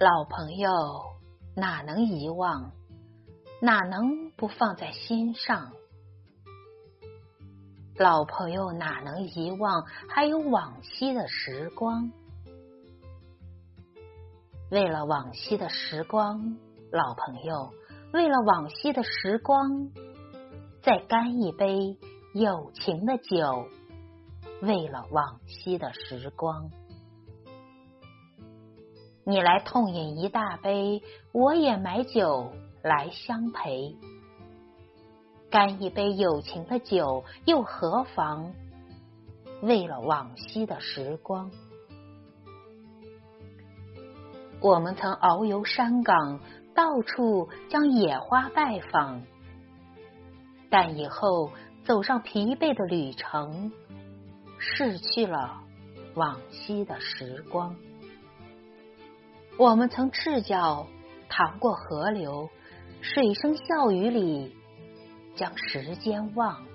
老朋友哪能遗忘？哪能不放在心上？老朋友哪能遗忘？还有往昔的时光。为了往昔的时光，老朋友，为了往昔的时光，再干一杯友情的酒。为了往昔的时光。你来痛饮一大杯，我也买酒来相陪。干一杯友情的酒又何妨？为了往昔的时光，我们曾遨游山岗，到处将野花拜访。但以后走上疲惫的旅程，逝去了往昔的时光。我们曾赤脚趟过河流，水声笑语里将时间忘。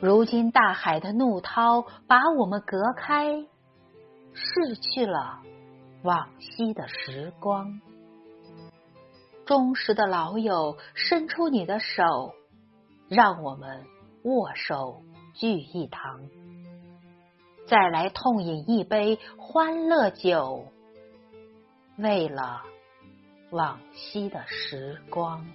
如今大海的怒涛把我们隔开，逝去了往昔的时光。忠实的老友，伸出你的手，让我们握手聚一堂，再来痛饮一杯欢乐酒。为了往昔的时光。